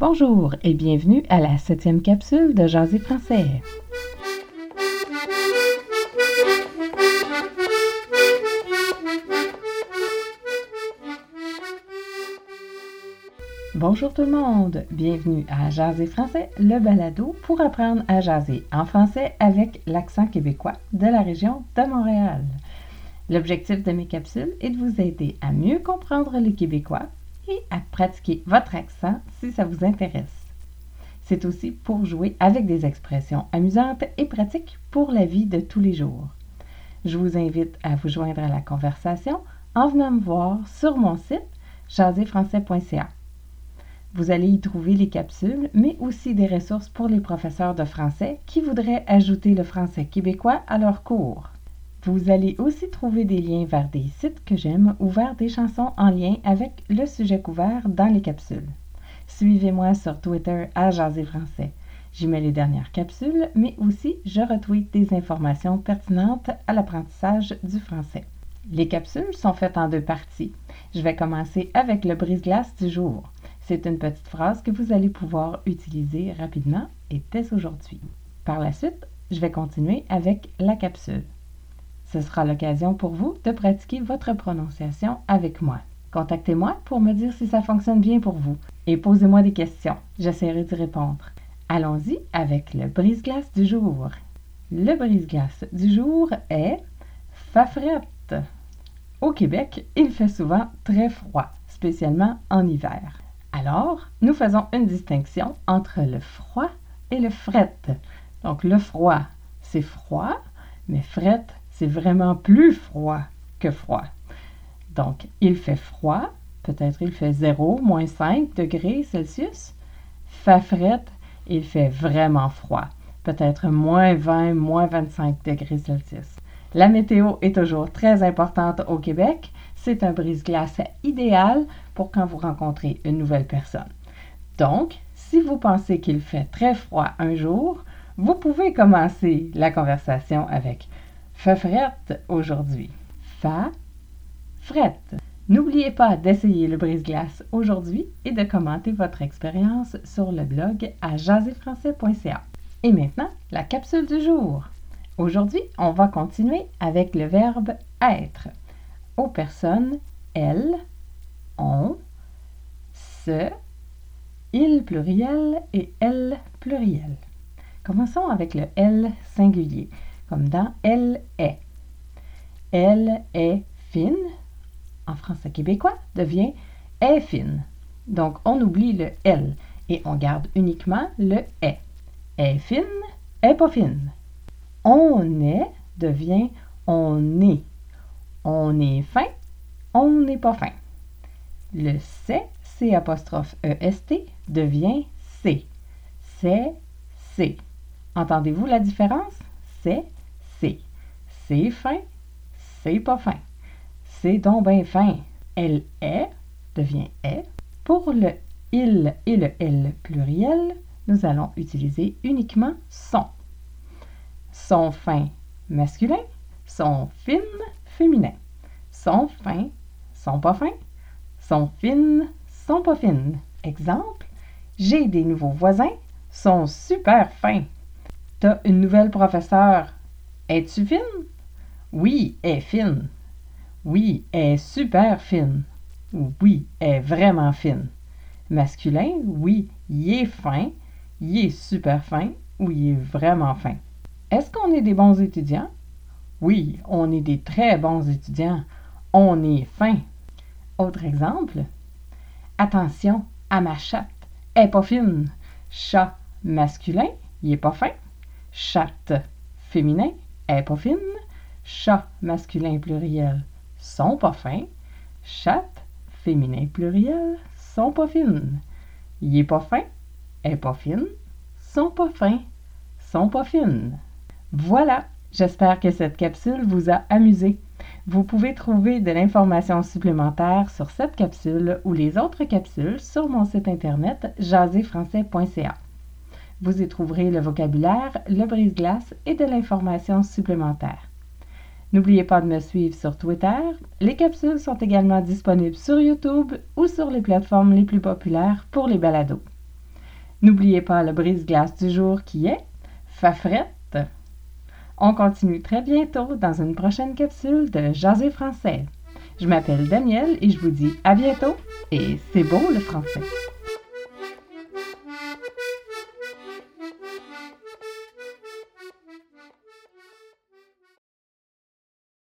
Bonjour et bienvenue à la septième capsule de Jaser français. Bonjour tout le monde, bienvenue à Jaser français, le balado pour apprendre à jaser en français avec l'accent québécois de la région de Montréal. L'objectif de mes capsules est de vous aider à mieux comprendre le québécois et à pratiquer votre accent si ça vous intéresse. C'est aussi pour jouer avec des expressions amusantes et pratiques pour la vie de tous les jours. Je vous invite à vous joindre à la conversation en venant me voir sur mon site jaserfrançais.ca. Vous allez y trouver les capsules, mais aussi des ressources pour les professeurs de français qui voudraient ajouter le français québécois à leur cours. Vous allez aussi trouver des liens vers des sites que j'aime ou vers des chansons en lien avec le sujet couvert dans les capsules. Suivez-moi sur Twitter à Jaser Français. J'y mets les dernières capsules, mais aussi je retweet des informations pertinentes à l'apprentissage du français. Les capsules sont faites en deux parties. Je vais commencer avec le brise-glace du jour. C'est une petite phrase que vous allez pouvoir utiliser rapidement et dès aujourd'hui. Par la suite, je vais continuer avec la capsule. Ce sera l'occasion pour vous de pratiquer votre prononciation avec moi. Contactez-moi pour me dire si ça fonctionne bien pour vous et posez-moi des questions. J'essaierai d'y répondre. Allons-y avec le brise-glace du jour. Le brise-glace du jour est Fafrette. Au Québec, il fait souvent très froid, spécialement en hiver. Alors, nous faisons une distinction entre le froid et le fret. Donc, le froid, c'est froid, mais fret, c'est vraiment plus froid que froid. Donc, il fait froid, peut-être il fait 0, moins 5 degrés Celsius. Fafrette, il fait vraiment froid, peut-être moins 20, moins 25 degrés Celsius. La météo est toujours très importante au Québec. C'est un brise-glace idéal pour quand vous rencontrez une nouvelle personne. Donc, si vous pensez qu'il fait très froid un jour, vous pouvez commencer la conversation avec Fa frette aujourd'hui. Fa frette. N'oubliez pas d'essayer le brise-glace aujourd'hui et de commenter votre expérience sur le blog à jaserfrançais.ca. Et maintenant, la capsule du jour. Aujourd'hui, on va continuer avec le verbe être. Aux personnes elles, on, ce, il pluriel et elle pluriel. Commençons avec le elle singulier comme dans elle est. Elle est fine, en français québécois, devient est fine. Donc, on oublie le elle et on garde uniquement le est. Est fine, est pas fine. On est devient on est. On est fin, on n'est pas fin. Le c'est, C apostrophe EST, devient c'est. C'est, c'est. Entendez-vous la différence? C'est, c'est. C'est fin, c'est pas fin. C'est donc bien fin. Elle est devient est. Pour le il et le elle pluriel, nous allons utiliser uniquement son. Son fin masculin, son fine féminin. Son fin, sont pas fins. Son fine, sont pas fines. Exemple, j'ai des nouveaux voisins, sont super fins. T'as une nouvelle professeure, es-tu fine? Oui, est fine. Oui, est super fine. Oui, est vraiment fine. Masculin, oui, il est fin, il est super fin ou il est vraiment fin. Est-ce qu'on est des bons étudiants? Oui, on est des très bons étudiants. On est fin. Autre exemple. Attention à ma chatte. Elle est pas fine. Chat masculin, il est pas fin. Chatte féminin, est pas fine. Chat masculin pluriel sont pas fins. Chatte féminin pluriel sont pas fines. Il est pas fin, est pas fine, sont pas fins, sont pas fines. Voilà, j'espère que cette capsule vous a amusé. Vous pouvez trouver de l'information supplémentaire sur cette capsule ou les autres capsules sur mon site internet jaserfrançais.ca. Vous y trouverez le vocabulaire, le brise-glace et de l'information supplémentaire. N'oubliez pas de me suivre sur Twitter. Les capsules sont également disponibles sur YouTube ou sur les plateformes les plus populaires pour les balados. N'oubliez pas le brise-glace du jour qui est Fafrette. On continue très bientôt dans une prochaine capsule de Jaser français. Je m'appelle Danielle et je vous dis à bientôt et c'est beau le français.